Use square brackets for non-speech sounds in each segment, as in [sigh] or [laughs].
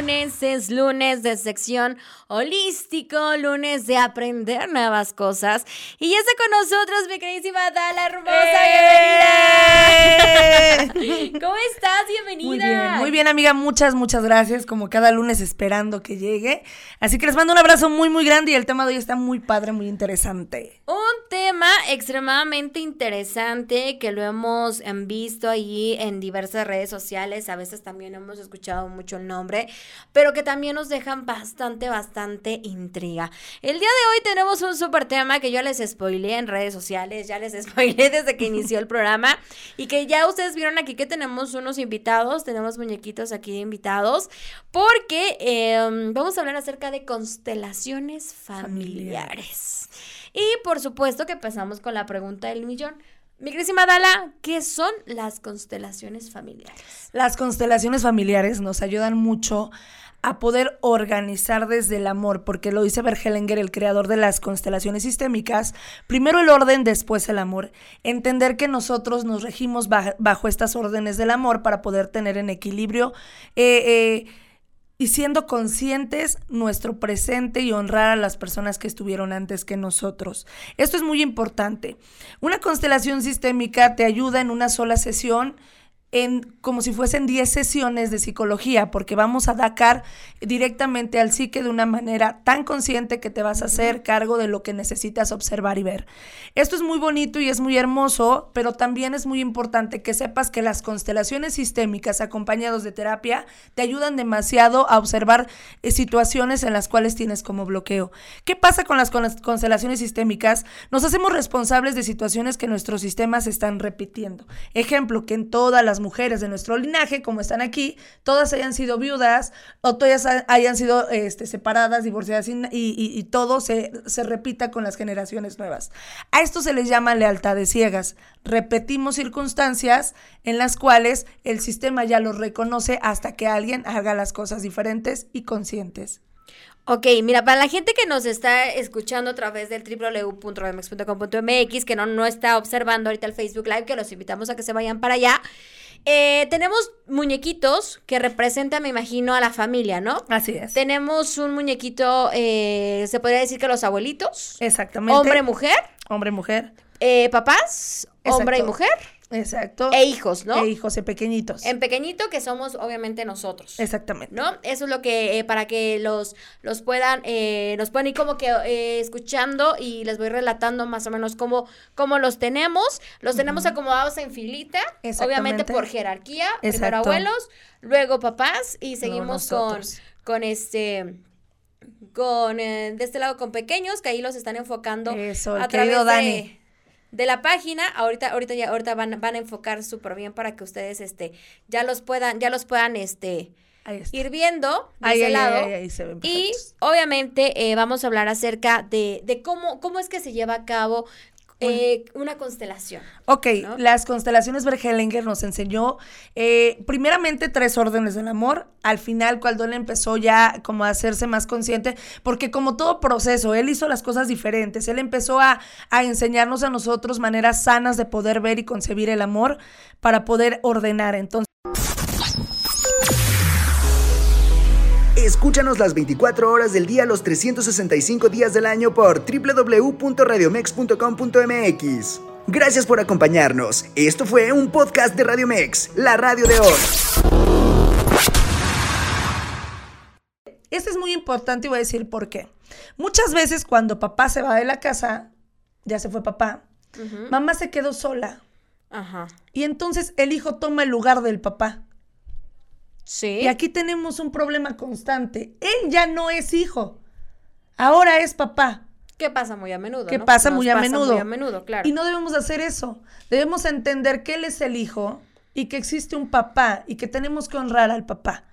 lunes es lunes de sección holístico, lunes de aprender nuevas cosas. Y ya está con nosotros mi queridísima Dala hermosa. Bienvenida. ¿Cómo estás? Bienvenida. Muy bien, muy bien amiga, muchas, muchas gracias, como cada lunes esperando que llegue. Así que les mando un abrazo muy, muy grande y el tema de hoy está muy padre, muy interesante. Un tema extremadamente interesante que lo hemos em, visto allí en diversas redes sociales, a veces también hemos escuchado mucho el nombre, pero que también nos dejan bastante, bastante intriga. El día de hoy tenemos un súper tema que yo les spoileé en redes sociales, ya les [laughs] spoileé desde que inició el programa y que ya ustedes vieron aquí que tenemos unos invitados, tenemos muñequitos aquí invitados, porque em, vamos a hablar acerca de constelaciones familiares. Y por supuesto que empezamos con la pregunta del millón. Mi querísima Dala, ¿qué son las constelaciones familiares? Las constelaciones familiares nos ayudan mucho a poder organizar desde el amor, porque lo dice Bergelinger, el creador de las constelaciones sistémicas, primero el orden, después el amor. Entender que nosotros nos regimos bajo, bajo estas órdenes del amor para poder tener en equilibrio. Eh, eh, y siendo conscientes nuestro presente y honrar a las personas que estuvieron antes que nosotros. Esto es muy importante. Una constelación sistémica te ayuda en una sola sesión en como si fuesen 10 sesiones de psicología, porque vamos a dacar directamente al psique de una manera tan consciente que te vas a hacer cargo de lo que necesitas observar y ver. Esto es muy bonito y es muy hermoso, pero también es muy importante que sepas que las constelaciones sistémicas acompañados de terapia te ayudan demasiado a observar eh, situaciones en las cuales tienes como bloqueo. ¿Qué pasa con las constelaciones sistémicas? Nos hacemos responsables de situaciones que nuestros sistemas están repitiendo. Ejemplo, que en todas las mujeres de nuestro linaje, como están aquí, todas hayan sido viudas o todas hayan sido este, separadas, divorciadas y, y, todo se, se repita con las generaciones nuevas. A esto se les llama lealtades ciegas. Repetimos circunstancias en las cuales el sistema ya los reconoce hasta que alguien haga las cosas diferentes y conscientes. Ok, mira, para la gente que nos está escuchando a través del www.remex.com.mx, que no, no está observando ahorita el Facebook Live, que los invitamos a que se vayan para allá. Eh, tenemos muñequitos que representan, me imagino, a la familia, ¿no? Así es. Tenemos un muñequito, eh, se podría decir que los abuelitos. Exactamente. Hombre, mujer. Hombre, mujer. Eh, papás, hombre y mujer. Exacto. E hijos, ¿no? E hijos, e pequeñitos. En pequeñito que somos obviamente nosotros. Exactamente. ¿No? Eso es lo que, eh, para que los, los puedan, eh, nos puedan ir como que eh, escuchando y les voy relatando más o menos cómo, cómo los tenemos. Los tenemos acomodados en filita, obviamente por jerarquía. Primero abuelos, luego papás y seguimos con, con este con de este lado con pequeños que ahí los están enfocando Eso, a través de de la página, ahorita, ahorita ya, ahorita van, van a enfocar súper bien para que ustedes este, ya los puedan, ya los puedan este ir viendo de ese lado. y obviamente eh, vamos a hablar acerca de, de cómo, cómo es que se lleva a cabo eh, una constelación. Ok, las constelaciones Bergelinger nos enseñó eh, primeramente tres órdenes del amor. Al final, cuando él empezó ya como a hacerse más consciente, porque como todo proceso, él hizo las cosas diferentes. Él empezó a, a enseñarnos a nosotros maneras sanas de poder ver y concebir el amor para poder ordenar. Entonces, Escúchanos las 24 horas del día, los 365 días del año por www.radiomex.com.mx. Gracias por acompañarnos. Esto fue un podcast de Radio Mex, la radio de hoy. Este es muy importante y voy a decir por qué. Muchas veces cuando papá se va de la casa, ya se fue papá, mamá se quedó sola. Ajá. Y entonces el hijo toma el lugar del papá. Sí. Y aquí tenemos un problema constante. Él ya no es hijo. Ahora es papá. ¿Qué pasa muy a menudo? ¿Qué pasa, muy, a menudo? muy a menudo? claro. Y no debemos hacer eso. Debemos entender que él es el hijo y que existe un papá y que tenemos que honrar al papá.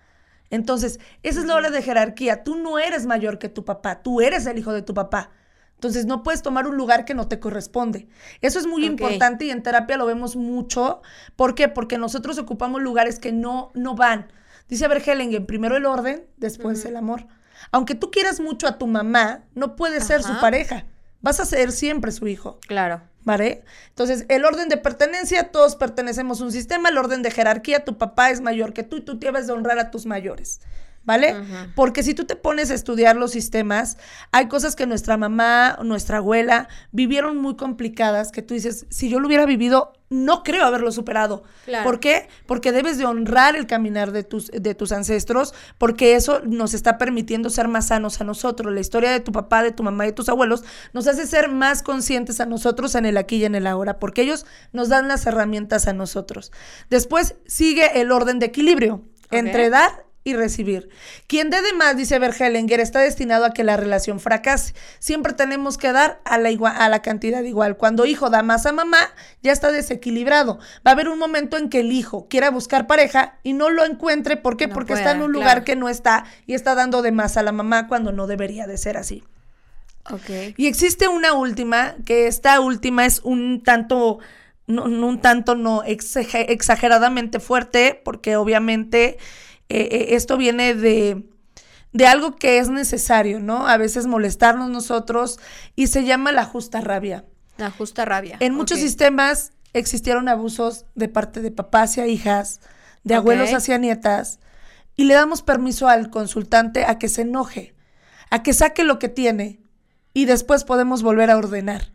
Entonces, esa es la hora de jerarquía. Tú no eres mayor que tu papá, tú eres el hijo de tu papá. Entonces, no puedes tomar un lugar que no te corresponde. Eso es muy importante y en terapia lo vemos mucho. ¿Por qué? Porque nosotros ocupamos lugares que no, no van. Dice Bergelingen, primero el orden, después el amor. Aunque tú quieras mucho a tu mamá, no puedes ser su pareja. vas a ser siempre su hijo. Claro. ¿Vale? Entonces, el orden de pertenencia, todos pertenecemos a un sistema, el orden de jerarquía, tu papá es mayor que tú y tú debes de honrar a tus mayores. ¿Vale? Porque si tú te pones a estudiar los sistemas, hay cosas que nuestra mamá, nuestra abuela vivieron muy complicadas que tú dices, si yo lo hubiera vivido, no creo haberlo superado. ¿Por qué? Porque debes de honrar el caminar de tus, de tus ancestros, porque eso nos está permitiendo ser más sanos a nosotros. La historia de tu papá, de tu mamá y de tus abuelos nos hace ser más conscientes a nosotros en el aquí y en el ahora, porque ellos nos dan las herramientas a nosotros. Después sigue el orden de equilibrio entre dar y recibir. Quien dé de más, dice Bergelinger, está destinado a que la relación fracase. Siempre tenemos que dar a la, a la cantidad igual. Cuando hijo da más a mamá, ya está desequilibrado. Va a haber un momento en que el hijo quiera buscar pareja y no lo encuentre. ¿Por qué? Porque está en un lugar que no está y está dando de más a la mamá cuando no debería de ser así. Okay. Y existe una última, que esta última es un tanto, no, un tanto no exageradamente fuerte, porque obviamente eh, eh, esto viene de, de algo que es necesario, ¿no? A veces molestarnos nosotros y se llama la justa rabia. La justa rabia. En muchos sistemas existieron abusos de parte de papás hacia hijas, de abuelos hacia nietas, y le damos permiso al consultante a que se enoje, a que saque lo que tiene, y después podemos volver a ordenar.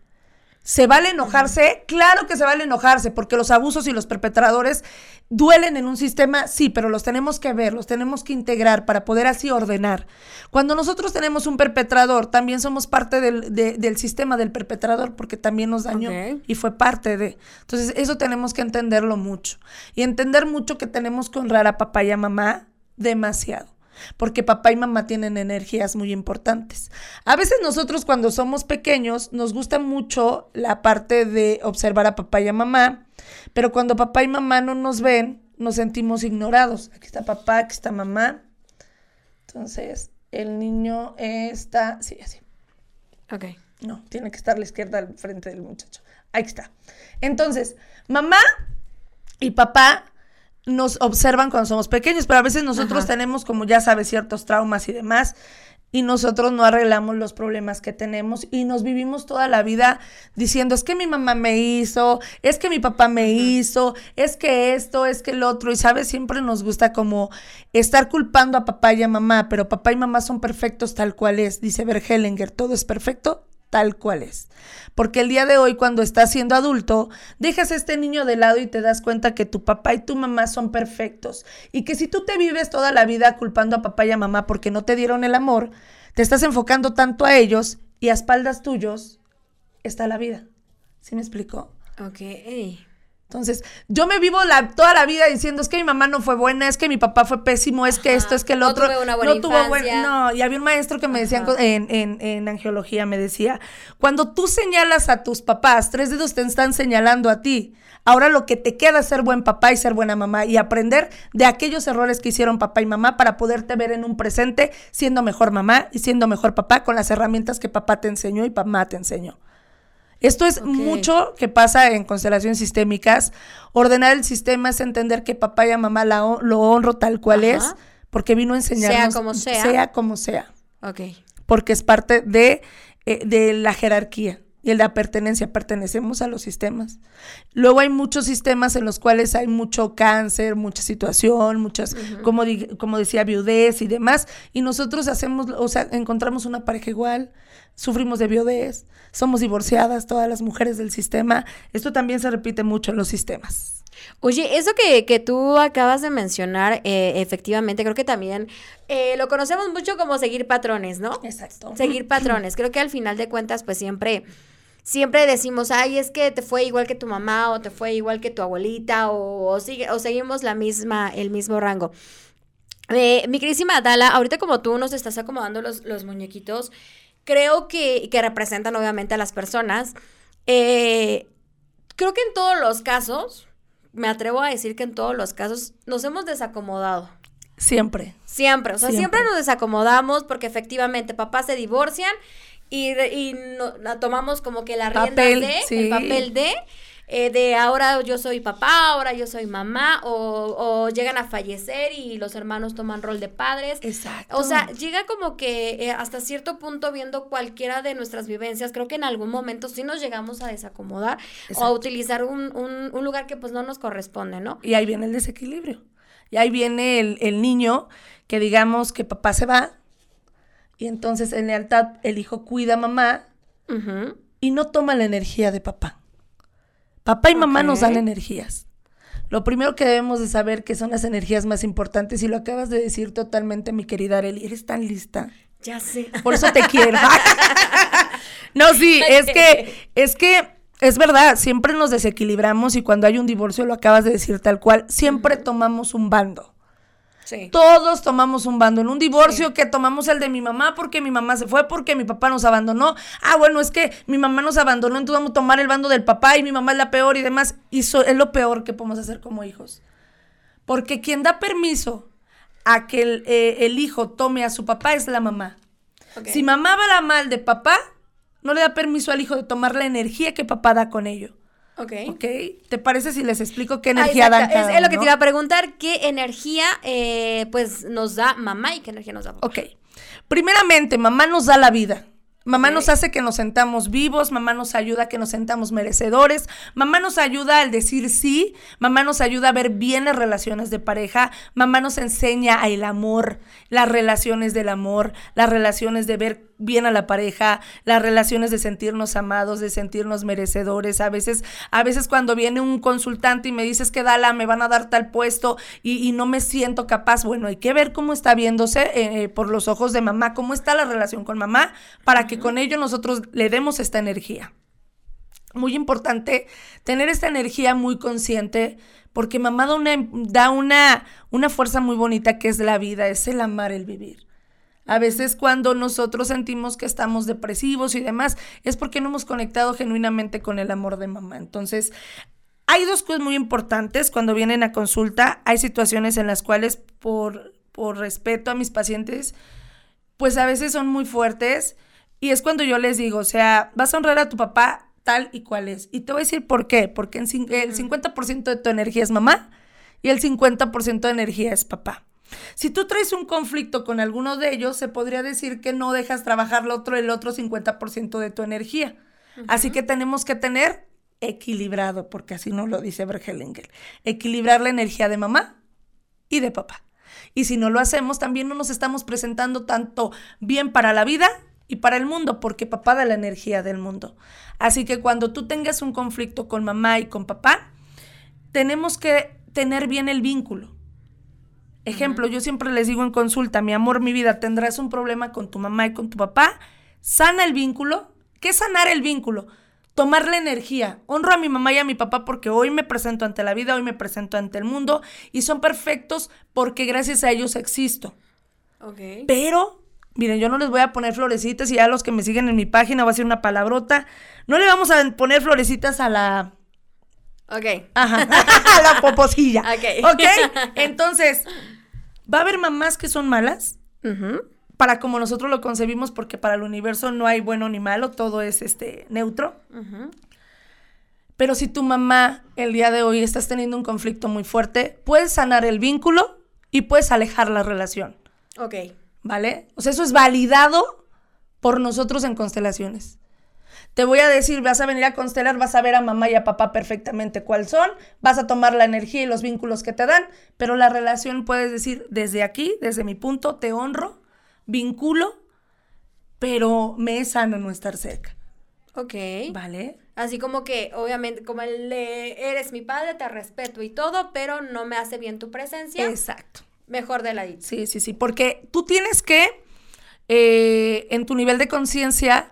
¿Se vale enojarse? Claro que se vale enojarse, porque los abusos y los perpetradores duelen en un sistema, sí, pero los tenemos que ver, los tenemos que integrar para poder así ordenar. Cuando nosotros tenemos un perpetrador, también somos parte del, sistema del perpetrador, porque también nos dañó y fue parte de. Entonces, eso tenemos que entenderlo mucho. Y entender mucho que tenemos que honrar a papá y a mamá demasiado porque papá y mamá tienen energías muy importantes. A veces nosotros cuando somos pequeños nos gusta mucho la parte de observar a papá y a mamá, pero cuando papá y mamá no nos ven, nos sentimos ignorados. Aquí está papá, aquí está mamá. Entonces, el niño está, sí, así. Ok. No, tiene que estar a la izquierda al frente del muchacho. Ahí está. Entonces, mamá y papá nos observan cuando somos pequeños, pero a veces nosotros tenemos, como ya sabes, ciertos traumas y demás, y nosotros no arreglamos los problemas que tenemos y nos vivimos toda la vida diciendo, es que mi mamá me hizo, es que mi papá me hizo, es que esto, es que el otro, y sabes, siempre nos gusta como estar culpando a papá y a mamá, pero papá y mamá son perfectos tal cual es, dice Bergelinger, todo es perfecto tal cual es. Porque el día de hoy, cuando estás siendo adulto, dejas a este niño de lado y te das cuenta que tu papá y tu mamá son perfectos. Y que si tú te vives toda la vida culpando a papá y a mamá porque no te dieron el amor, te estás enfocando tanto a ellos y a espaldas tuyos está la vida. ¿Sí me explico? Ok. Entonces, yo me vivo la, toda la vida diciendo, es que mi mamá no fue buena, es que mi papá fue pésimo, es que esto, es que el otro. No tuve una buena no tuvo buena. No, y había un maestro que me decía en, en, en, angiología, me decía, cuando tú señalas a tus papás, tres dedos te están señalando a ti. Ahora lo que te queda es ser buen papá y ser buena mamá y aprender de aquellos errores que hicieron papá y mamá para poderte ver en un presente siendo mejor mamá y siendo mejor papá con las herramientas que papá te enseñó y mamá te enseñó. Esto es mucho que pasa en constelaciones sistémicas. Ordenar el sistema es entender que papá y mamá lo honro tal cual es, porque vino a enseñarnos. Sea como sea. Sea como sea. Ok. Porque es parte de, eh, de la jerarquía y el de la pertenencia. Pertenecemos a los sistemas. Luego hay muchos sistemas en los cuales hay mucho cáncer, mucha situación, muchas, como, como decía, viudez y demás. Y nosotros hacemos, o sea, encontramos una pareja igual, sufrimos de viudez, somos divorciadas, todas las mujeres del sistema. Esto también se repite mucho en los sistemas. Oye, eso que, que tú acabas de mencionar, eh, efectivamente, creo que también eh, lo conocemos mucho como seguir patrones, ¿no? Exacto. Seguir patrones. Creo que al final de cuentas, pues siempre siempre decimos, ay, es que te fue igual que tu mamá o te fue igual que tu abuelita o, sigue, o seguimos la misma, el mismo rango. Eh, mi querísima Dala, ahorita como tú nos estás acomodando los, los muñequitos, creo que, que, representan obviamente a las personas. Eh, creo que en todos los casos, me atrevo a decir que en todos los casos nos hemos desacomodado. Siempre. Siempre, o sea, siempre, siempre nos desacomodamos porque efectivamente papás se divorcian y, y no, tomamos como que la rienda de, el papel de, eh, de ahora yo soy papá, ahora yo soy mamá, o, o, llegan a fallecer y los hermanos toman rol de padres. Exacto. O sea, llega como que eh, hasta cierto punto viendo cualquiera de nuestras vivencias, creo que en algún momento sí nos llegamos a desacomodar o a utilizar un, un, un, lugar que pues no nos corresponde, ¿no? Y ahí viene el desequilibrio. Y ahí viene el, el niño que digamos que papá se va y entonces en lealtad el hijo cuida a mamá y no toma la energía de papá. Papá y mamá nos dan energías. Lo primero que debemos de saber que son las energías más importantes y lo acabas de decir totalmente, mi querida Arely, eres tan lista. Ya sé. Por eso te quiero. [laughs] no, sí, es que es que es verdad, siempre nos desequilibramos y cuando hay un divorcio, lo acabas de decir tal cual, siempre tomamos un bando. Todos tomamos un bando. En un divorcio que tomamos el de mi mamá porque mi mamá se fue, porque mi papá nos abandonó. Ah, bueno, es que mi mamá nos abandonó, entonces vamos a tomar el bando del papá y mi mamá es la peor y demás. Y es lo peor que podemos hacer como hijos. Porque quien da permiso a que el, eh, hijo tome a su papá es la mamá. Si mamá va la mal de papá, no le da permiso al hijo de tomar la energía que papá da con ello. Ok. Ok. ¿Te parece si les explico qué energía dan cada es, lo que te iba a preguntar. ¿Qué energía eh, pues nos da mamá y qué energía nos da papá? Ok. Primeramente, mamá nos da la vida. Mamá nos hace que nos sentamos vivos, mamá nos ayuda a que nos sentamos merecedores, mamá nos ayuda al decir sí, mamá nos ayuda a ver bien las relaciones de pareja, mamá nos enseña el amor, las relaciones del amor, las relaciones de ver bien a la pareja, las relaciones de sentirnos amados, de sentirnos merecedores. A veces, a veces cuando viene un consultante y me dices que dala, me van a dar tal puesto y, no me siento capaz, bueno, hay que ver cómo está viéndose eh, por los ojos de mamá, cómo está la relación con mamá, para que con ello nosotros le demos esta energía. Muy importante tener esta energía muy consciente, porque mamá da una, da una, una fuerza muy bonita que es la vida, es el amar, el vivir. A veces cuando nosotros sentimos que estamos depresivos y demás, es porque no hemos conectado genuinamente con el amor de mamá. Entonces, hay dos cosas muy importantes cuando vienen a consulta. Hay situaciones en las cuales por, por respeto a mis pacientes, pues a veces son muy fuertes. Y es cuando yo les digo, o sea, vas a honrar a tu papá tal y cual es. Y te voy a decir por qué. Porque el 50% de tu energía es mamá y el 50% de energía es papá. Si tú traes un conflicto con alguno de ellos, se podría decir que no dejas trabajar el otro, el otro 50% de tu energía. Así que tenemos que tener equilibrado, porque así no lo dice Bergelinger, equilibrar la energía de mamá y de papá. Y si no lo hacemos, también no nos estamos presentando tanto bien para la vida y para el mundo, porque papá da la energía del mundo. Así que cuando tú tengas un conflicto con mamá y con papá, tenemos que tener bien el vínculo. Ejemplo, yo siempre les digo en consulta, mi amor, mi vida, tendrás un problema con tu mamá y con tu papá, sana el vínculo. ¿Qué es sanar el vínculo? Tomar la energía. Honro a mi mamá y a mi papá porque hoy me presento ante la vida, hoy me presento ante el mundo y son perfectos porque gracias a ellos existo. Ok. Pero, miren, yo no les voy a poner florecitas y a los que me siguen en mi página va a ser una palabrota. No le vamos a poner florecitas a la... Ok. Ajá. [laughs] la poposilla. Ok. Ok. Entonces, Va a haber mamás que son malas. Para como nosotros lo concebimos, porque para el universo no hay bueno ni malo, todo es este neutro. Pero si tu mamá el día de hoy estás teniendo un conflicto muy fuerte, puedes sanar el vínculo y puedes alejar la relación. Ok. ¿Vale? O sea, eso es validado por nosotros en constelaciones. Te voy a decir, vas a venir a constelar, vas a ver a mamá y a papá perfectamente cuál son, vas a tomar la energía y los vínculos que te dan, pero la relación puedes decir, desde aquí, desde mi punto, te honro, vinculo, pero me es sano no estar cerca. Ok. ¿Vale? Así como que, obviamente, como el eres mi padre, te respeto y todo, pero no me hace bien tu presencia. Exacto. Mejor de la Sí, sí, sí, porque tú tienes que, eh, en tu nivel de conciencia,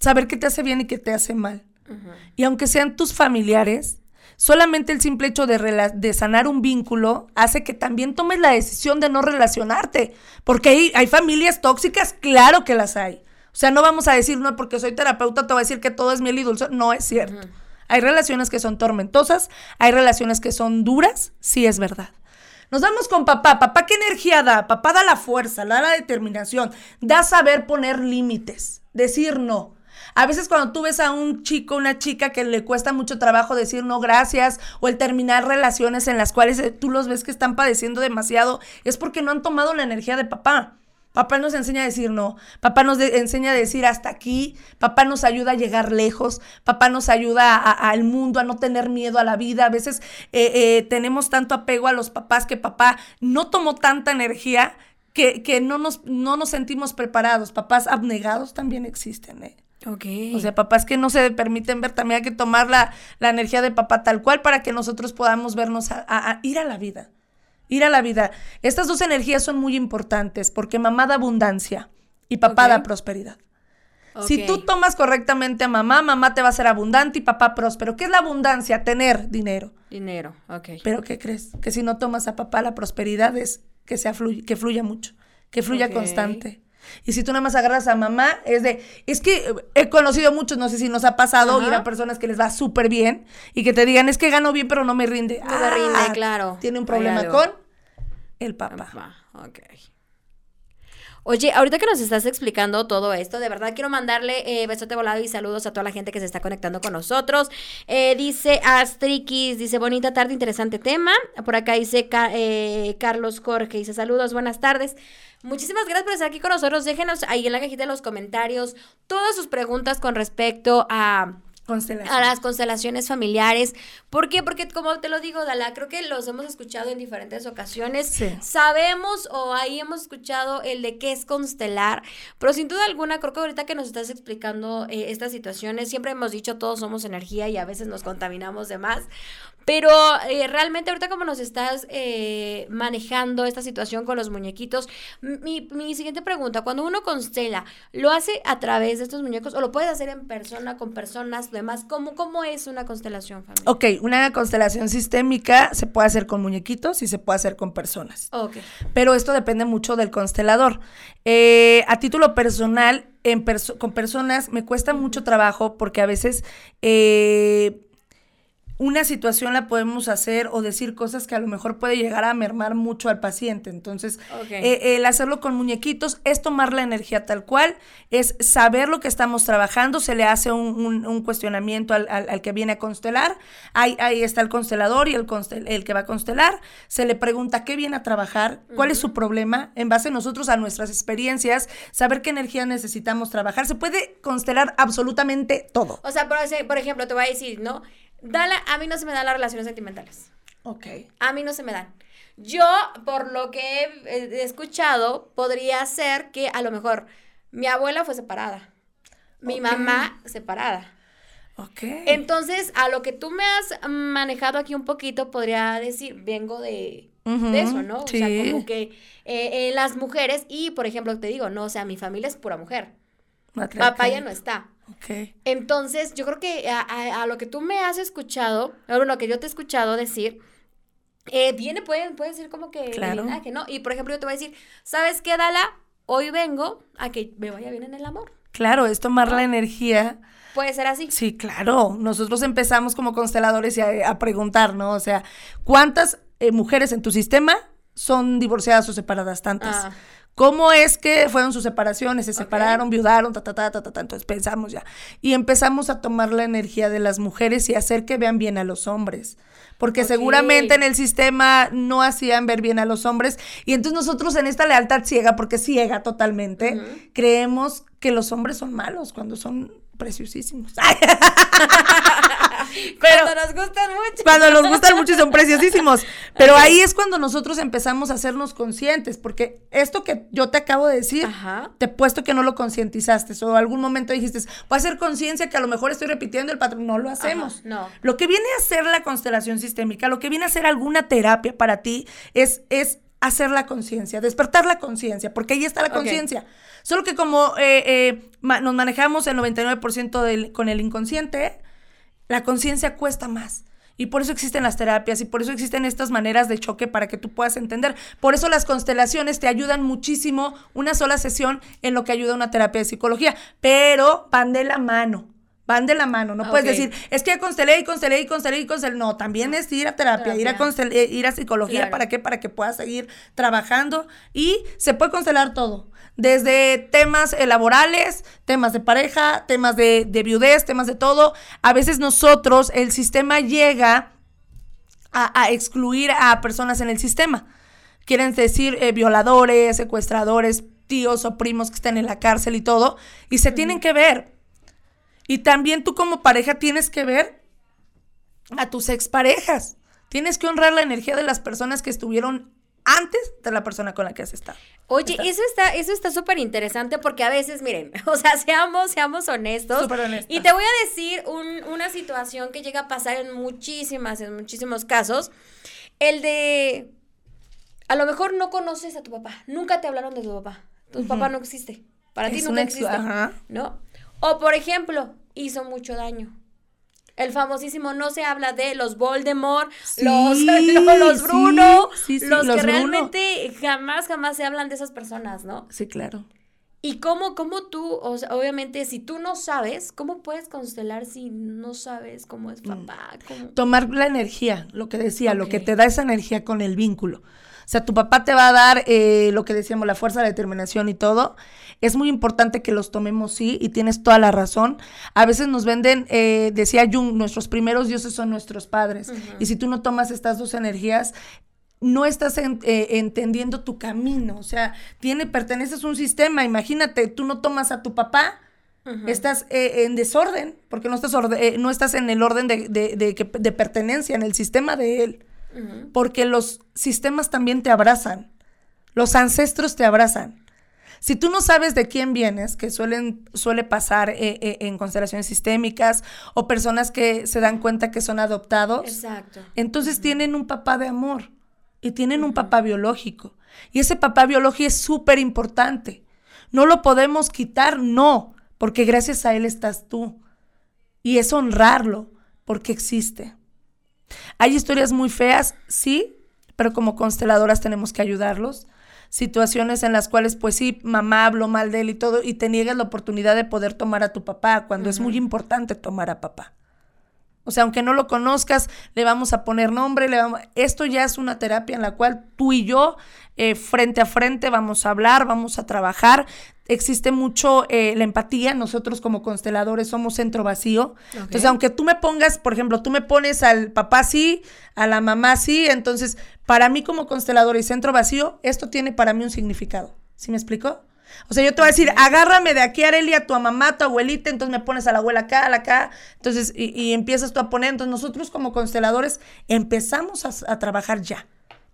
saber qué te hace bien y qué te hace mal. Y aunque sean tus familiares, solamente el simple hecho de, de, sanar un vínculo hace que también tomes la decisión de no relacionarte. Porque hay, hay familias tóxicas, claro que las hay. O sea, no vamos a decir, no, porque soy terapeuta, te voy a decir que todo es miel y dulce. No es cierto. Hay relaciones que son tormentosas, hay relaciones que son duras, sí es verdad. Nos vamos con papá. Papá, ¿qué energía da? Papá da la fuerza, da la determinación, da saber poner límites, decir no. A veces cuando tú ves a un chico, una chica que le cuesta mucho trabajo decir no gracias o el terminar relaciones en las cuales eh, tú los ves que están padeciendo demasiado, es porque no han tomado la energía de papá. Papá nos enseña a decir no, papá nos enseña a decir hasta aquí, papá nos ayuda a llegar lejos, papá nos ayuda al mundo, a no tener miedo a la vida. A veces eh, eh, tenemos tanto apego a los papás que papá no tomó tanta energía que, que no, nos, no nos sentimos preparados. Papás abnegados también existen, ¿eh? O sea, papás que no se permiten ver, también hay que tomar la, la energía de papá tal cual para que nosotros podamos vernos a ir a la vida ir a la vida. Estas dos energías son muy importantes porque mamá da abundancia y papá da prosperidad. Si tú tomas correctamente a mamá, mamá te va a ser abundante y papá próspero. ¿Qué es la abundancia? Tener dinero. Dinero, ok. Pero ¿qué crees? Que si no tomas a papá, la prosperidad es que, sea que fluya mucho, que fluya constante. Y si tú nada más agarras a mamá, es de, es que he conocido muchos, no sé si nos ha pasado ir a personas que les va súper bien y que te digan, es que gano bien, pero no me rinde. No me rinde, ah, claro. Tiene un problema con el papá. Ok. Oye, ahorita que nos estás explicando todo esto, de verdad quiero mandarle eh, besote volado y saludos a toda la gente que se está conectando con nosotros. Eh, dice Astrikis, dice bonita tarde, interesante tema. Por acá dice eh, Carlos Jorge, dice saludos, buenas tardes. Muchísimas gracias por estar aquí con nosotros. Déjenos ahí en la cajita de los comentarios todas sus preguntas con respecto a a las constelaciones familiares. ¿Por qué? Porque como te lo digo, Dala, creo que los hemos escuchado en diferentes ocasiones. Sabemos o ahí hemos escuchado el de qué es constelar, pero sin duda alguna, creo que ahorita que nos estás explicando eh, estas situaciones, siempre hemos dicho todos somos energía y a veces nos contaminamos de más. Pero eh, realmente ahorita como nos estás eh, manejando esta situación con los muñequitos, mi, mi, siguiente pregunta, cuando uno constela, ¿lo hace a través de estos muñecos o lo puedes hacer en persona, con personas, demás? ¿Cómo, cómo es una constelación familiar? Ok, una constelación sistémica se puede hacer con muñequitos y se puede hacer con personas. Ok. Pero esto depende mucho del constelador. Eh, a título personal, en con personas me cuesta mucho trabajo porque a veces... Eh, una situación la podemos hacer o decir cosas que a lo mejor puede llegar a mermar mucho al paciente. Entonces, eh, el hacerlo con muñequitos es tomar la energía tal cual, es saber lo que estamos trabajando, se le hace un, cuestionamiento al, que viene a constelar, ahí, ahí está el constelador y el, el que va a constelar, se le pregunta qué viene a trabajar, cuál es su problema, en base nosotros a nuestras experiencias, saber qué energía necesitamos trabajar, se puede constelar absolutamente todo. O sea, por, por ejemplo, te voy a decir, ¿no? Dale, a mí no se me dan las relaciones sentimentales. Ok. A mí no se me dan. Yo, por lo que he, escuchado, podría ser que a lo mejor mi abuela fue separada, mi mamá separada. Ok. Entonces, a lo que tú me has manejado aquí un poquito, podría decir, vengo de, eso, ¿no? Sí. O sea, como que eh, eh, las mujeres, y por ejemplo, te digo, no, o sea, mi familia es pura mujer. Papá ya no está. Entonces, yo creo que a, lo que tú me has escuchado, a lo que yo te he escuchado decir, eh, viene, puede, puede ser como que, claro. no. Y por ejemplo, yo te voy a decir, ¿sabes qué, Dala? Hoy vengo a que me vaya bien en el amor. Claro, es tomar la energía. Puede ser así. Sí, claro. Nosotros empezamos como consteladores a, preguntar, ¿no? O sea, ¿cuántas eh, mujeres en tu sistema son divorciadas o separadas? Tantas. Ah. ¿Cómo es que fueron sus separaciones? Se separaron, viudaron, ta, ta, ta, ta, ta, Entonces pensamos ya. Y empezamos a tomar la energía de las mujeres y hacer que vean bien a los hombres. Porque seguramente en el sistema no hacían ver bien a los hombres. Y entonces nosotros en esta lealtad ciega, porque ciega totalmente, creemos que los hombres son malos cuando son preciosísimos. [laughs] Pero, cuando nos gustan mucho. Cuando nos gustan mucho y son [laughs] preciosísimos. Pero ahí es cuando nosotros empezamos a hacernos conscientes, porque esto que yo te acabo de decir, te he puesto que no lo concientizaste, o algún momento dijiste, voy a hacer conciencia que a lo mejor estoy repitiendo el patrón. No lo hacemos. no. Lo que viene a hacer la constelación sistémica, lo que viene a hacer alguna terapia para ti, es, es hacer la conciencia, despertar la conciencia, porque ahí está la conciencia. Solo que como eh, eh, nos manejamos el 99% con el inconsciente, la conciencia cuesta más. Y por eso existen las terapias y por eso existen estas maneras de choque para que tú puedas entender. Por eso las constelaciones te ayudan muchísimo, una sola sesión en lo que ayuda una terapia de psicología, pero van de la mano Van de la mano. No puedes Ok. decir, es que constelé y constelé y constelé y constelé. No, también es ir a terapia, ir a, Terapia. constel- eh, ir a psicología. Claro. ¿Para qué? Para que puedas seguir trabajando. Y se puede constelar todo. Desde temas eh, laborales, temas de pareja, temas de, de viudez, temas de todo. A veces nosotros, el sistema llega a, a excluir a personas en el sistema. Quieren decir eh, violadores, secuestradores, tíos o primos que están en la cárcel y todo. Y se tienen que ver. Y también tú como pareja tienes que ver a tus exparejas. Tienes que honrar la energía de las personas que estuvieron antes de la persona con la que has estado. Oye, Está- eso está, eso está súper interesante porque a veces, miren, [laughs] o sea, seamos, seamos honestos. Súper honesta. Y te voy a decir un- una situación que llega a pasar en muchísimas, en muchísimos casos. El de, a lo mejor no conoces a tu papá, nunca te hablaron de tu papá. Tu papá no existe. Para ti nunca existe. ajá. ¿No? O por ejemplo, hizo mucho daño. El famosísimo no se habla de los Voldemort, Sí, los, [laughs] los, los Bruno, sí, sí, los, los que Bruno. realmente jamás, jamás se hablan de esas personas, ¿no? Sí, claro. Y cómo, cómo tú, o sea, obviamente, si tú no sabes, ¿cómo puedes constelar si no sabes cómo Mm. es papá? ¿Cómo? Tomar la energía, lo que decía, lo que te da esa energía con el vínculo. O sea, tu papá te va a dar eh, lo que decíamos, la fuerza, la determinación y todo. Es muy importante que los tomemos, sí, y tienes toda la razón. A veces nos venden, eh, decía Jung, nuestros primeros dioses son nuestros padres. Y si tú no tomas estas dos energías, no estás en- eh, entendiendo tu camino. O sea, tiene, perteneces a un sistema. Imagínate, tú no tomas a tu papá, estás eh, en desorden, porque no estás, orde- no estás en el orden de, de- de que- de pertenencia, en el sistema de él. Porque los sistemas también te abrazan. Los ancestros te abrazan. Si tú no sabes de quién vienes, que suelen, suele pasar eh, eh, en constelaciones sistémicas o personas que se dan cuenta que son adoptados, Exacto. entonces tienen un papá de amor y tienen un papá biológico. Y ese papá biológico es súper importante. No lo podemos quitar, no, porque gracias a él estás tú. Y es honrarlo, porque existe. Hay historias muy feas, sí, pero como consteladoras tenemos que ayudarlos. Situaciones en las cuales, pues sí, mamá habló mal de él y todo, y te niegas la oportunidad de poder tomar a tu papá, cuando es muy importante tomar a papá. O sea, aunque no lo conozcas, le vamos a poner nombre, le vamos... esto ya es una terapia en la cual tú y yo, eh, frente a frente, vamos a hablar, vamos a trabajar. Existe mucho eh, la empatía, nosotros como consteladores somos centro vacío. Entonces, aunque tú me pongas, por ejemplo, tú me pones al papá sí, a la mamá sí, entonces, para mí como constelador y centro vacío, esto tiene para mí un significado. ¿Sí me explico? O sea, yo te voy a decir, agárrame de aquí, Arelia, a tu mamá, a tu abuelita, entonces me pones a la abuela acá, a la acá, entonces, y, y empiezas tú a poner, entonces nosotros como consteladores empezamos a, a trabajar ya,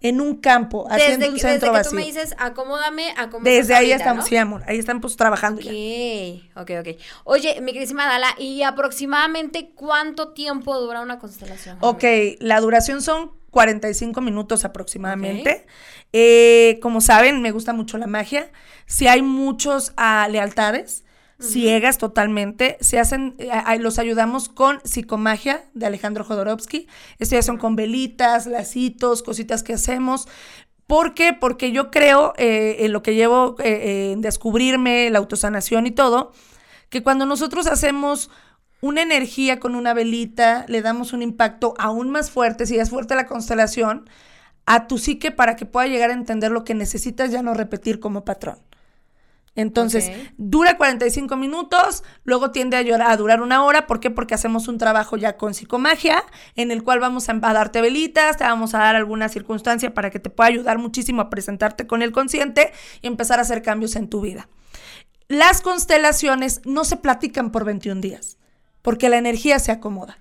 en un campo, haciendo Desde, un que- centro desde que tú vacío. me dices, acomódame, acomódame. Desde ahí estamos, sí, amor, ahí estamos trabajando ya. Ok, ok, ok. Oye, mi queridísima Dala, ¿y aproximadamente cuánto tiempo dura una constelación? Ok, la duración son 45 minutos aproximadamente. Eh, como saben, me gusta mucho la magia. Si hay muchos ah, lealtades, ciegas totalmente, se hacen, eh, los ayudamos con psicomagia de Alejandro Jodorowsky. Esto ya son con velitas, lacitos, cositas que hacemos. ¿Por qué? Porque yo creo eh, en lo que llevo eh, eh, en descubrirme, la autosanación y todo, que cuando nosotros hacemos una energía con una velita, le damos un impacto aún más fuerte, si es fuerte la constelación, a tu psique para que pueda llegar a entender lo que necesitas ya no repetir como patrón. Entonces, Ok. dura 45 minutos, luego tiende a, llorar- a durar una hora. ¿Por qué? Porque hacemos un trabajo ya con psicomagia, en el cual vamos a, a darte velitas, te vamos a dar alguna circunstancia para que te pueda ayudar muchísimo a presentarte con el consciente y empezar a hacer cambios en tu vida. Las constelaciones no se platican por 21 días, porque la energía se acomoda.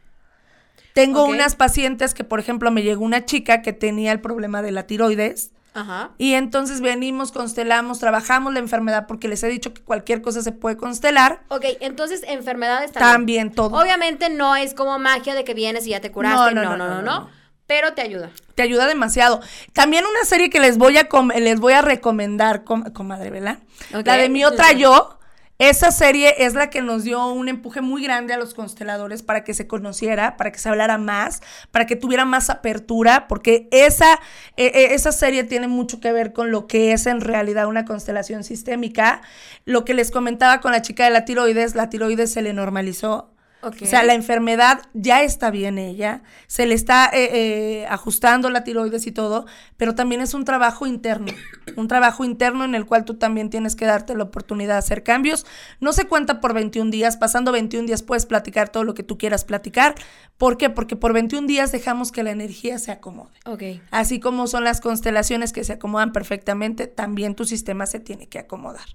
Tengo unas pacientes que, por ejemplo, me llegó una chica que tenía el problema de la tiroides. Ajá. Y entonces venimos, constelamos, trabajamos la enfermedad porque les he dicho que cualquier cosa se puede constelar. Ok, entonces enfermedades también. También todo. Obviamente no es como magia de que vienes y ya te curaste. No, no, no, no. no. Pero te ayuda. Te ayuda demasiado. También una serie que les voy a, com- les voy a recomendar, com- comadre, ¿verdad? La de Mi Otra [laughs] Yo. Esa serie es la que nos dio un empuje muy grande a los consteladores para que se conociera, para que se hablara más, para que tuviera más apertura, porque esa, eh, eh, esa serie tiene mucho que ver con lo que es en realidad una constelación sistémica. Lo que les comentaba con la chica de la tiroides, la tiroides se le normalizó. O sea, la enfermedad ya está bien ella, se le está eh, eh, ajustando la tiroides y todo, pero también es un trabajo interno, [coughs] un trabajo interno en el cual tú también tienes que darte la oportunidad de hacer cambios. No se cuenta por 21 días, pasando 21 días puedes platicar todo lo que tú quieras platicar. ¿Por qué? Porque por 21 días dejamos que la energía se acomode. Ok. Así como son las constelaciones que se acomodan perfectamente, también tu sistema se tiene que acomodar.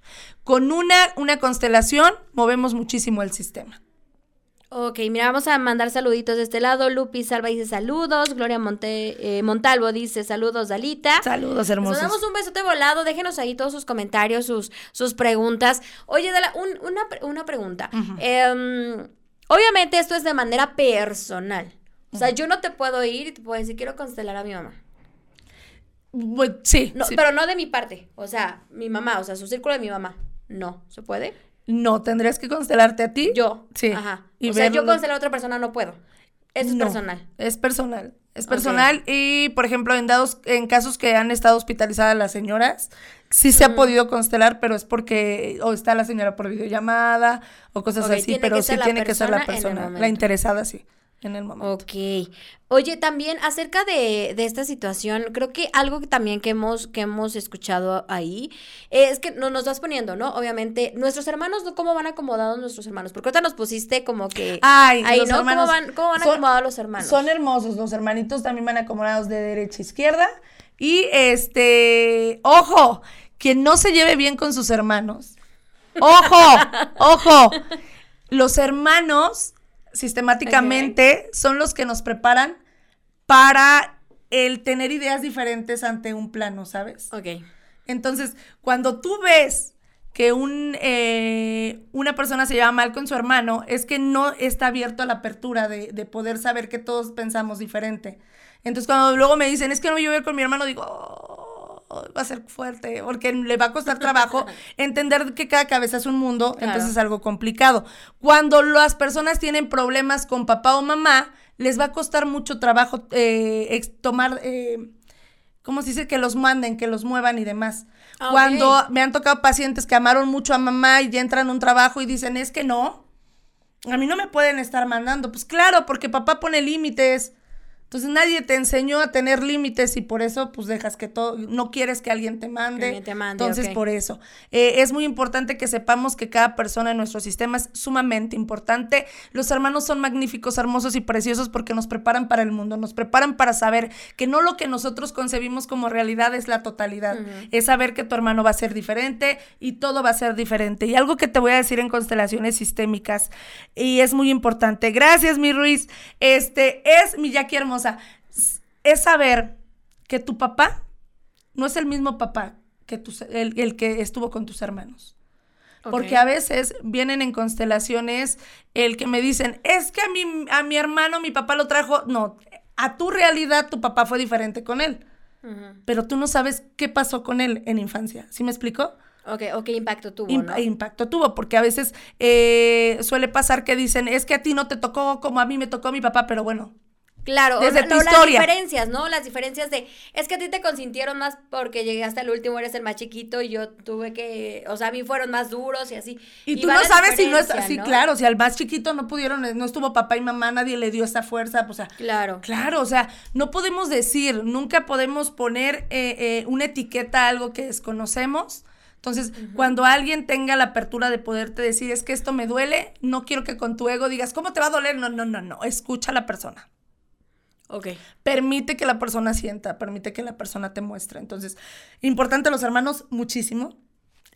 Con una, una constelación movemos muchísimo el sistema. Ok, mira, vamos a mandar saluditos de este lado. Lupi Salva dice saludos. Gloria Monte, eh, Montalvo dice saludos, Dalita. Saludos, hermosos. damos un besote volado. Déjenos ahí todos sus comentarios, sus, sus preguntas. Oye, Dala, un- una, una pregunta. Em, obviamente esto es de manera personal. O sea, yo no te puedo ir y te puedo decir, quiero constelar a mi mamá. Bu- sí, No, sí. Pero no de mi parte. O sea, mi mamá, o sea, su círculo de mi mamá. No, ¿se puede? No, tendrías que constelarte a ti. Yo. Sí. Ajá. Y o sea, yo constelar a otra persona no puedo. Eso es personal. Es personal. Es personal y, por ejemplo, en dados, en casos que han estado hospitalizadas las señoras, sí se ha podido constelar, pero es porque o está la señora por videollamada o cosas así, pero sí tiene que ser la persona la interesada, sí, en el momento. Ok. Oye, también acerca de, de esta situación, creo que algo que también que hemos, que hemos escuchado ahí es que no, nos vas poniendo, ¿no? Obviamente, nuestros hermanos, ¿no? ¿cómo van acomodados nuestros hermanos? Porque ahorita nos pusiste como que... Ay, ahí, los ¿no? hermanos ¿Cómo van, cómo van son- acomodados los hermanos? Son hermosos, los hermanitos también van acomodados de derecha a izquierda. Y este, ojo, quien no se lleve bien con sus hermanos. Ojo, ojo. Los hermanos sistemáticamente son los que nos preparan para el tener ideas diferentes ante un plano, ¿sabes? Ok. Entonces, cuando tú ves que un, eh, una persona se lleva mal con su hermano, es que no está abierto a la apertura de, de poder saber que todos pensamos diferente. Entonces, cuando luego me dicen, es que no me llevo bien con mi hermano, digo, "Oh, va a ser fuerte, porque le va a costar trabajo [laughs] entender que cada cabeza es un mundo, Claro. entonces es algo complicado. Cuando las personas tienen problemas con papá o mamá, les va a costar mucho trabajo eh, tomar... eh, ¿cómo se dice? Que los manden, que los muevan y demás. Ah. Cuando me han tocado pacientes que amaron mucho a mamá y ya entran a un trabajo y dicen, es que no, a mí no me pueden estar mandando. Pues claro, porque papá pone límites. Entonces nadie te enseñó a tener límites y por eso pues dejas que todo, no quieres que alguien te mande. alguien te mande, Entonces por eso. Eh, es muy importante que sepamos que cada persona en nuestro sistema es sumamente importante. Los hermanos son magníficos, hermosos y preciosos porque nos preparan para el mundo, nos preparan para saber que no lo que nosotros concebimos como realidad es la totalidad. Es saber que tu hermano va a ser diferente y todo va a ser diferente. Y algo que te voy a decir en constelaciones sistémicas y es muy importante. Gracias, mi Ruiz. Este es mi Jackie hermosa. S- Es saber que tu papá no es el mismo papá que el, el que estuvo con tus hermanos. Porque a veces vienen en constelaciones el que me dicen, es que a mi, a mi hermano mi papá lo trajo. No, a tu realidad tu papá fue diferente con él. Pero tú no sabes qué pasó con él en infancia. ¿Sí me explico? Ok, o qué impacto tuvo, Imp- ¿no? Impacto tuvo, porque a veces eh, suele pasar que dicen, es que a ti no te tocó como a mí me tocó mi papá, pero bueno, Claro, o sea, tu no, historia. las diferencias, ¿no? Las diferencias de, es que a ti te consintieron más porque llegué hasta el último, eres el más chiquito y yo tuve que, o sea, a mí fueron más duros y así. Y, tú no sabes si no es así, ¿no? claro, si al más chiquito no pudieron, no estuvo papá y mamá, nadie le dio esa fuerza, pues, o sea, Claro. Claro, o sea, no podemos decir, nunca podemos poner eh, eh, una etiqueta a algo que desconocemos. Entonces, cuando alguien tenga la apertura de poderte decir, es que esto me duele, no quiero que con tu ego digas, ¿cómo te va a doler? No, no, no, no, escucha a la persona. Ok. Permite que la persona sienta, permite que la persona te muestre. Entonces, importante los hermanos, muchísimo.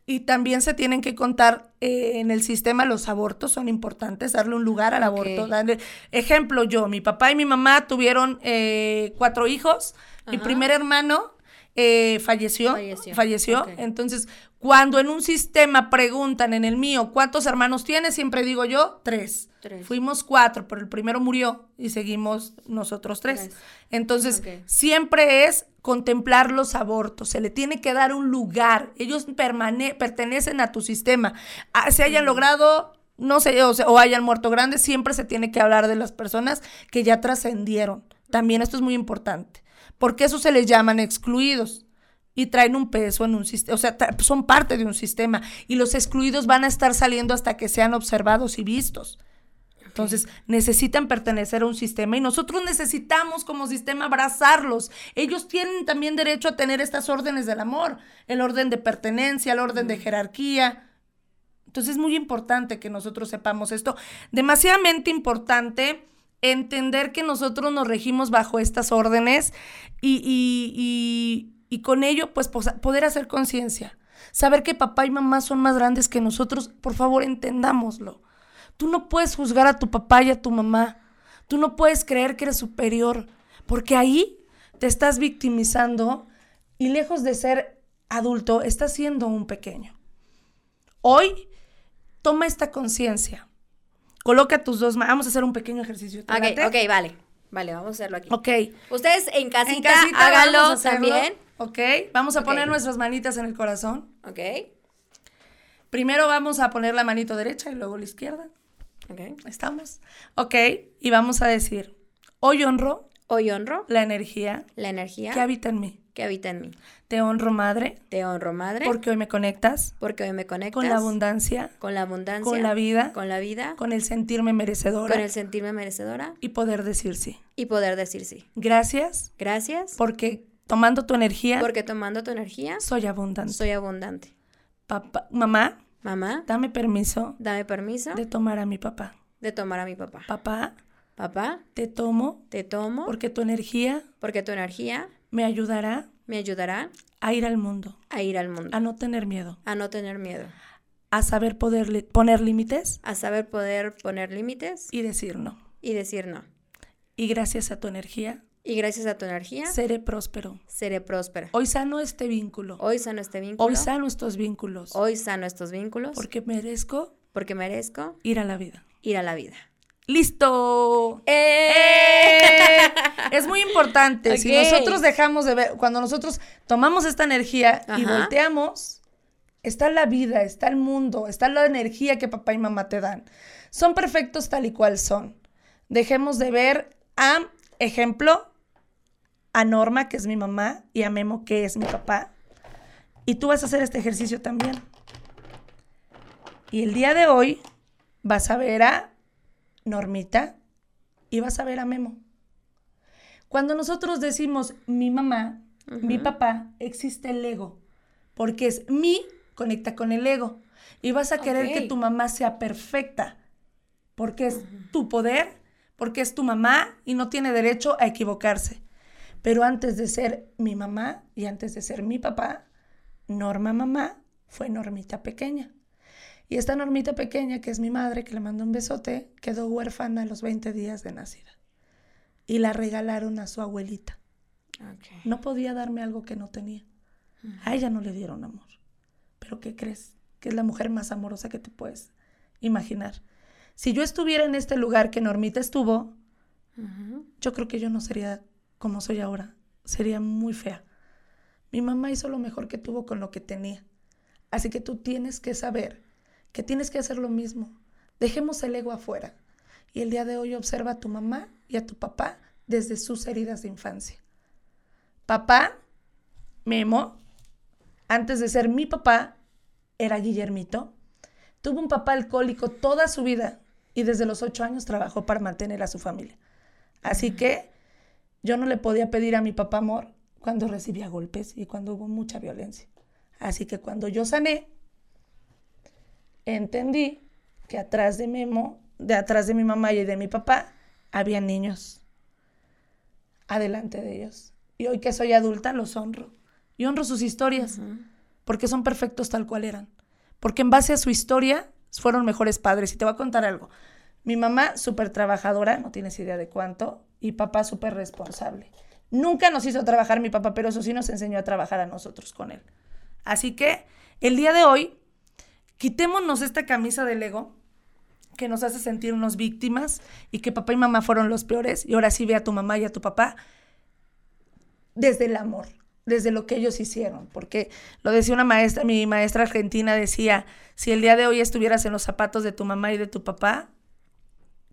Y también se tienen que contar eh, en el sistema los abortos, son importantes, darle un lugar al aborto. Darle- ejemplo, yo, mi papá y mi mamá tuvieron eh, cuatro hijos. Mi primer hermano eh, falleció. Falleció, Falleció. Entonces, cuando en un sistema preguntan en el mío, ¿cuántos hermanos tienes? Siempre digo yo, tres. Tres. Fuimos cuatro, pero el primero murió y seguimos nosotros tres. Tres. Entonces, siempre es contemplar los abortos, se le tiene que dar un lugar, ellos permane- pertenecen a tu sistema, Ah, se hayan logrado, no sé, o, sea, o hayan muerto grandes, siempre se tiene que hablar de las personas que ya trascendieron. También esto es muy importante, porque eso se les llaman excluidos y traen un peso en un sistema, o sea, son parte de un sistema y los excluidos van a estar saliendo hasta que sean observados y vistos. Entonces necesitan pertenecer a un sistema y nosotros necesitamos como sistema abrazarlos. Ellos tienen también derecho a tener estas órdenes del amor, el orden de pertenencia, el orden de jerarquía. Entonces es muy importante que nosotros sepamos esto. Demasiadamente importante entender que nosotros nos regimos bajo estas órdenes y, y, y, con ello pues poder hacer conciencia. Saber que papá y mamá son más grandes que nosotros, por favor entendámoslo. Tú no puedes juzgar a tu papá y a tu mamá. Tú no puedes creer que eres superior, porque ahí te estás victimizando y lejos de ser adulto, estás siendo un pequeño. Hoy, toma esta conciencia. Coloca tus dos manos. Vamos a hacer un pequeño ejercicio. Ok, ok, vale. Vale, vamos a hacerlo aquí. Ok. Ustedes en casita, háganlo también. Ok, vamos a poner nuestras manitas en el corazón. Ok. Primero vamos a poner la manito derecha y luego la izquierda. Ok. ¿Estamos? Ok, y vamos a decir, hoy honro. Hoy honro. La energía. La energía. Que habita en mí. Que habita en mí. Te honro, madre. Te honro, madre. Porque hoy me conectas. Porque hoy me conectas. Con la abundancia. Con la abundancia. Con la vida. Con la vida. Con el sentirme merecedora. Con el sentirme merecedora. Y poder decir sí. Y poder decir sí. Gracias. Gracias. Porque tomando tu energía. Porque tomando tu energía. Soy abundante. Soy abundante. Papá, mamá. Mamá. Dame permiso. Dame permiso. De tomar a mi papá. De tomar a mi papá. Papá. Papá. Te tomo. Te tomo. Porque tu energía. Porque tu energía. Me ayudará. Me ayudará. A ir al mundo. A ir al mundo. A no tener miedo. A no tener miedo. A saber poder poner límites. A saber poder poner límites. Y decir no. Y decir no. Y gracias a tu energía. Y gracias a tu energía. Seré próspero. Seré próspera. Hoy sano este vínculo. Hoy sano este vínculo. Hoy sano estos vínculos. Hoy sano estos vínculos. Porque merezco. Porque merezco. Ir a la vida. Ir a la vida. ¡Listo! ¡Eh! Es muy importante. Si nosotros dejamos de ver, cuando nosotros tomamos esta energía y volteamos, está la vida, está el mundo, está la energía que papá y mamá te dan. Son perfectos tal y cual son. Dejemos de ver a, ejemplo, a Norma, que es mi mamá, y a Memo, que es mi papá. Y tú vas a hacer este ejercicio también. Y el día de hoy vas a ver a Normita y vas a ver a Memo. Cuando nosotros decimos mi mamá, mi papá, existe el ego, porque es mi, conecta con el ego. Y vas a querer que tu mamá sea perfecta, porque es tu poder, porque es tu mamá y no tiene derecho a equivocarse. Pero antes de ser mi mamá y antes de ser mi papá, Norma mamá fue Normita pequeña. Y esta Normita pequeña, que es mi madre, que le mando un besote, quedó huérfana a los 20 días de nacida. Y la regalaron a su abuelita. No podía darme algo que no tenía. A ella no le dieron amor. Pero ¿qué crees? Que es la mujer más amorosa que te puedes imaginar. Si yo estuviera en este lugar que Normita estuvo, yo creo que yo no sería como soy ahora. Sería muy fea. Mi mamá hizo lo mejor que tuvo con lo que tenía. Así que tú tienes que saber que tienes que hacer lo mismo. Dejemos el ego afuera. Y el día de hoy observa a tu mamá y a tu papá desde sus heridas de infancia. Papá, Memo, antes de ser mi papá, era Guillermito. Tuvo un papá alcohólico toda su vida y desde los ocho años trabajó para mantener a su familia. Así que yo no le podía pedir a mi papá amor cuando recibía golpes y cuando hubo mucha violencia. Así que cuando yo sané, entendí que atrás de Memo, de atrás de mi mamá y de mi papá, había niños. Adelante de ellos. Y hoy que soy adulta, los honro. Y honro sus historias, porque son perfectos tal cual eran. Porque en base a su historia fueron mejores padres. Y te voy a contar algo. Mi mamá, súper trabajadora, no tienes idea de cuánto, y papá súper responsable. Nunca nos hizo trabajar mi papá, pero eso sí nos enseñó a trabajar a nosotros con él. Así que el día de hoy Quitémonos esta camisa del ego que nos hace sentirnos víctimas y que papá y mamá fueron los peores y ahora sí ve a tu mamá y a tu papá desde el amor, desde lo que ellos hicieron, porque lo decía una maestra, mi maestra argentina decía, si el día de hoy estuvieras en los zapatos de tu mamá y de tu papá,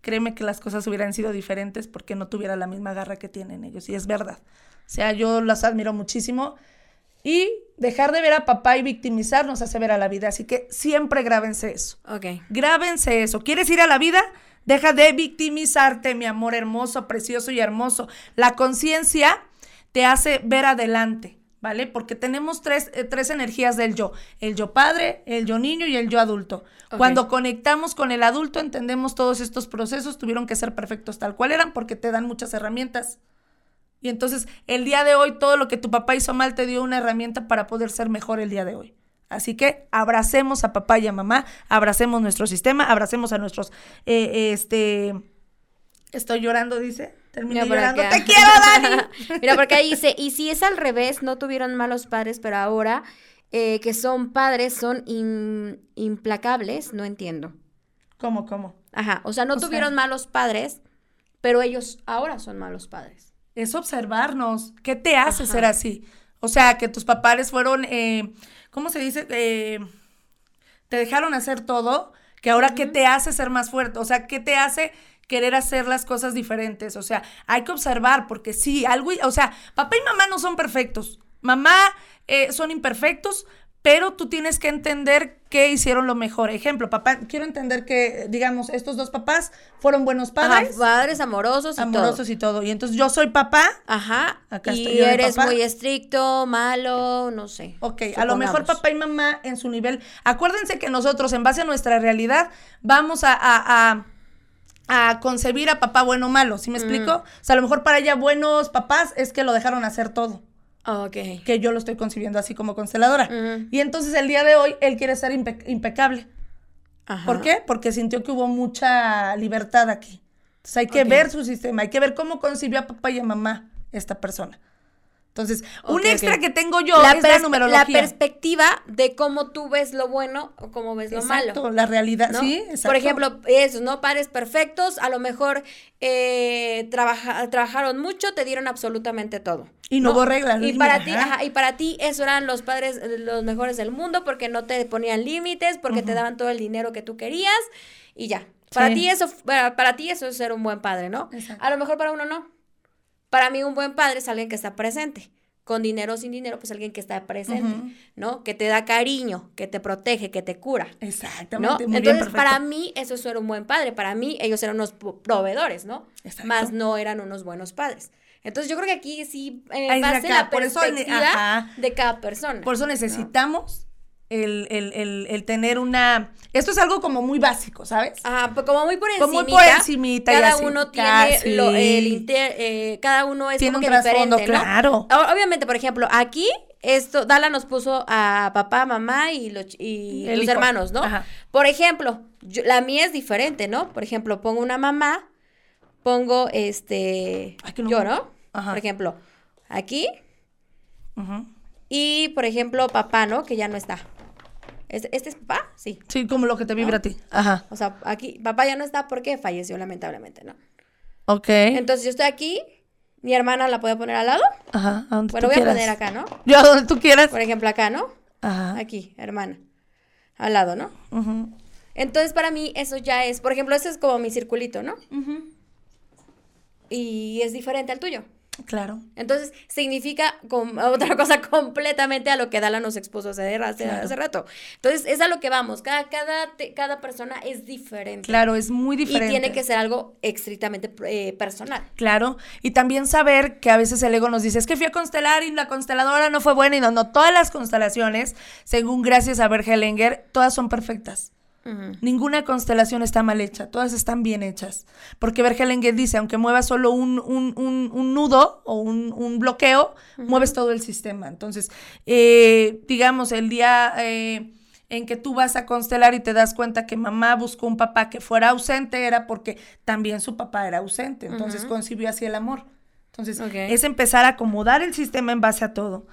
créeme que las cosas hubieran sido diferentes porque no tuviera la misma garra que tienen ellos y es verdad. O sea, yo las admiro muchísimo y dejar de ver a papá y victimizarnos hace ver a la vida. Así que siempre grábense eso. Ok. Grábense eso. ¿Quieres ir a la vida? Deja de victimizarte, mi amor hermoso, precioso y hermoso. La conciencia te hace ver adelante. ¿Vale? Porque tenemos tres, eh, tres, energías del yo, el yo padre, el yo niño y el yo adulto. Cuando conectamos con el adulto entendemos todos estos procesos, tuvieron que ser perfectos tal cual eran porque te dan muchas herramientas. Y entonces el día de hoy todo lo que tu papá hizo mal te dio una herramienta para poder ser mejor el día de hoy. Así que abracemos a papá y a mamá, abracemos nuestro sistema, abracemos a nuestros, eh, este, estoy llorando, dice. Terminé llorando. ¡Te quiero, Dani! [laughs] Mira, porque ahí dice, y si es al revés, no tuvieron malos padres, pero ahora eh, que son padres son implacables, no entiendo. ¿Cómo, cómo? Ajá, o sea, no tuvieron malos padres, pero ellos ahora son malos padres. Es observarnos. ¿Qué te hace ser así? O sea, que tus papás fueron, eh, ¿cómo se dice? Eh, te dejaron hacer todo, que ahora ¿qué te hace ser más fuerte? O sea, ¿qué te hace querer hacer las cosas diferentes. O sea, hay que observar, porque sí, algo, o sea, papá y mamá no son perfectos. Mamá eh, son imperfectos, pero tú tienes que entender que hicieron lo mejor. Ejemplo, papá, quiero entender que, digamos, estos dos papás fueron buenos padres. padres amorosos y amorosos y todo. Y entonces yo soy papá. Ajá. Acá y eres muy estricto, malo, no sé. Ok, a lo mejor papá y mamá en su nivel. Acuérdense que nosotros, en base a nuestra realidad, vamos a a concebir a papá bueno o malo, ¿sí me explico? O sea, a lo mejor para ella buenos papás es que lo dejaron hacer todo. Ah, ok. Que yo lo estoy concibiendo así como consteladora. Y entonces el día de hoy él quiere ser impecable. Ajá. ¿Por qué? Porque sintió que hubo mucha libertad aquí. Entonces hay que ver su sistema, hay que ver cómo concibió a papá y a mamá esta persona. Entonces, un extra que tengo yo la es la numerología. La perspectiva de cómo tú ves lo bueno o cómo ves lo malo. la realidad, sí, exacto. Por ejemplo, esos, ¿no? Pares perfectos, a lo mejor eh, trabajaron mucho, te dieron absolutamente todo. Y no, hubo reglas. Y para ti, y para ti eso eran los padres los mejores del mundo porque no te ponían límites, porque te daban todo el dinero que tú querías y ya. Para ti eso para, ti eso es ser un buen padre, ¿no? A lo mejor para uno no. Para mí un buen padre es alguien que está presente. Con dinero o sin dinero, pues alguien que está presente, ¿no? Que te da cariño, que te protege, que te cura. Exactamente. Muy Entonces, para mí, eso era un buen padre. Para mí, ellos eran unos proveedores, ¿no? Exacto. Más no eran unos buenos padres. Entonces, yo creo que aquí sí eh, base la perspectiva de cada persona. Por eso necesitamos el, el, el, tener una... Esto es algo como muy básico, ¿sabes? Ah, pues como muy por encima. Como muy por encimita Cada uno tiene lo, el inter, eh, cada uno es como que diferente, ¿no? claro. Obviamente, por ejemplo, aquí esto, Dala nos puso a papá, mamá y los, y los hermanos, ¿no? Por ejemplo, la mía es diferente, ¿no? Por ejemplo, pongo una mamá, pongo este, yo, ¿no? Por ejemplo, aquí. Y, por ejemplo, papá, ¿no? Que ya no está. ¿Este, es papá? Sí. Sí, como lo que te vibra a ti. Ajá. O sea, aquí, papá ya no está porque falleció lamentablemente, ¿no? Ok. Entonces yo estoy aquí, mi hermana la puedo poner al lado. Ajá, a donde Bueno, voy a poner acá, ¿no? Yo a donde tú quieras. Por ejemplo, acá, ¿no? Ajá. Aquí, hermana. Al lado, ¿no? Ajá. Entonces, para mí, eso ya es, por ejemplo, ese es como mi circulito, ¿no? Ajá. Y es diferente al tuyo. Claro. Entonces, significa [laughs] otra cosa completamente a lo que Dala nos expuso hace, hace, rato. Entonces, es a lo que vamos. Cada, cada, cada persona es diferente. Claro, es muy diferente. Y tiene que ser algo estrictamente eh, personal. Claro. Y también saber que a veces el ego nos dice, es que fui a constelar y la consteladora no fue buena. Y no, no, todas las constelaciones, según gracias a Bergelenger, todas son perfectas. Ninguna constelación está mal hecha, todas están bien hechas. Porque Bergelengue dice, aunque muevas solo un, nudo o un, bloqueo, mueves todo el sistema. Entonces, eh, digamos, el día eh, en que tú vas a constelar y te das cuenta que mamá buscó un papá que fuera ausente, era porque también su papá era ausente. Entonces concibió así el amor. Entonces, es empezar a acomodar el sistema en base a todo.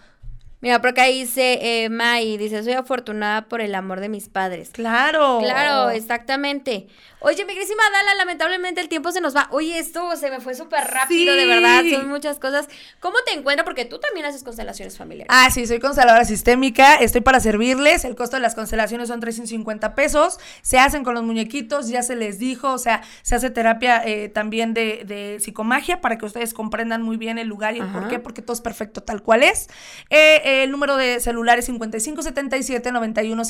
Mira, porque ahí dice eh, May, dice, soy afortunada por el amor de mis padres. Claro. Claro, exactamente. Oye, mi querísima Dala, lamentablemente el tiempo se nos va. Oye, esto se me fue súper rápido, de verdad, son muchas cosas. ¿Cómo te encuentro? Porque tú también haces constelaciones familiares. Ah, sí, soy consteladora sistémica, estoy para servirles. El costo de las constelaciones son 350 pesos. Se hacen con los muñequitos, ya se les dijo, o sea, se hace terapia eh, también de, psicomagia para que ustedes comprendan muy bien el lugar y el por qué, porque todo es perfecto tal cual es. Eh, el número de celular es 5577 91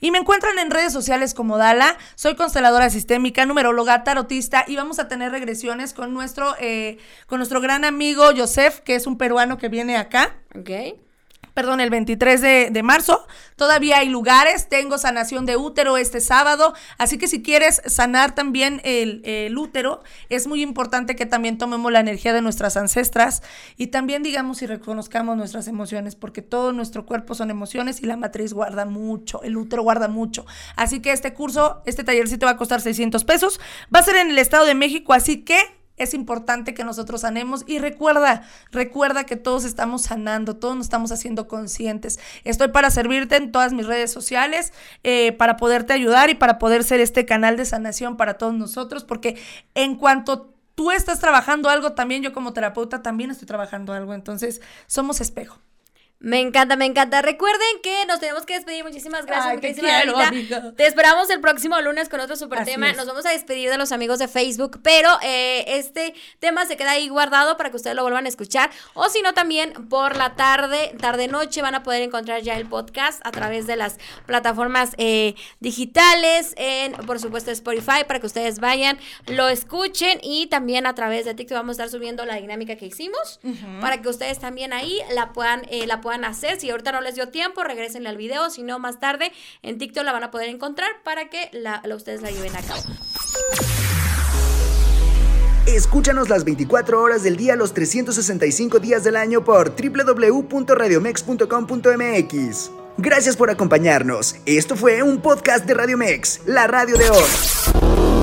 y me encuentran en redes sociales como Dala. Soy consteladora sistémica, numeróloga, tarotista y vamos a tener regresiones con nuestro, eh, con nuestro gran amigo Joseph, que es un peruano que viene acá. Ok perdón, el 23 de, marzo. Todavía hay lugares, tengo sanación de útero este sábado, así que si quieres sanar también el, útero, es muy importante que también tomemos la energía de nuestras ancestras y también digamos y reconozcamos nuestras emociones, porque todo nuestro cuerpo son emociones y la matriz guarda mucho, el útero guarda mucho. Así que este curso, este tallercito va a costar 600 pesos, va a ser en el Estado de México, así que es importante que nosotros sanemos y recuerda, recuerda que todos estamos sanando, todos nos estamos haciendo conscientes. Estoy para servirte en todas mis redes sociales, eh, para poderte ayudar y para poder ser este canal de sanación para todos nosotros, porque en cuanto tú estás trabajando algo, también yo como terapeuta también estoy trabajando algo, entonces somos espejo. Me encanta, me encanta. Recuerden que nos tenemos que despedir. Muchísimas gracias. te, esperamos el próximo lunes con otro super tema. Nos vamos a despedir de los amigos de Facebook, pero eh, este tema se queda ahí guardado para que ustedes lo vuelvan a escuchar. O si no, también por la tarde, tarde-noche, van a poder encontrar ya el podcast a través de las plataformas eh, digitales, en, por supuesto, Spotify, para que ustedes vayan, lo escuchen y también a través de TikTok vamos a estar subiendo la dinámica que hicimos para que ustedes también ahí la puedan, eh, la puedan puedan hacer. Si ahorita no les dio tiempo, regresenle al video. Si no, más tarde en TikTok la van a poder encontrar para que ustedes la lleven a cabo. Escúchanos las 24 horas del día, los 365 días del año por www.radiomex.com.mx. Gracias por acompañarnos. Esto fue un podcast de Radiomex, la radio de hoy.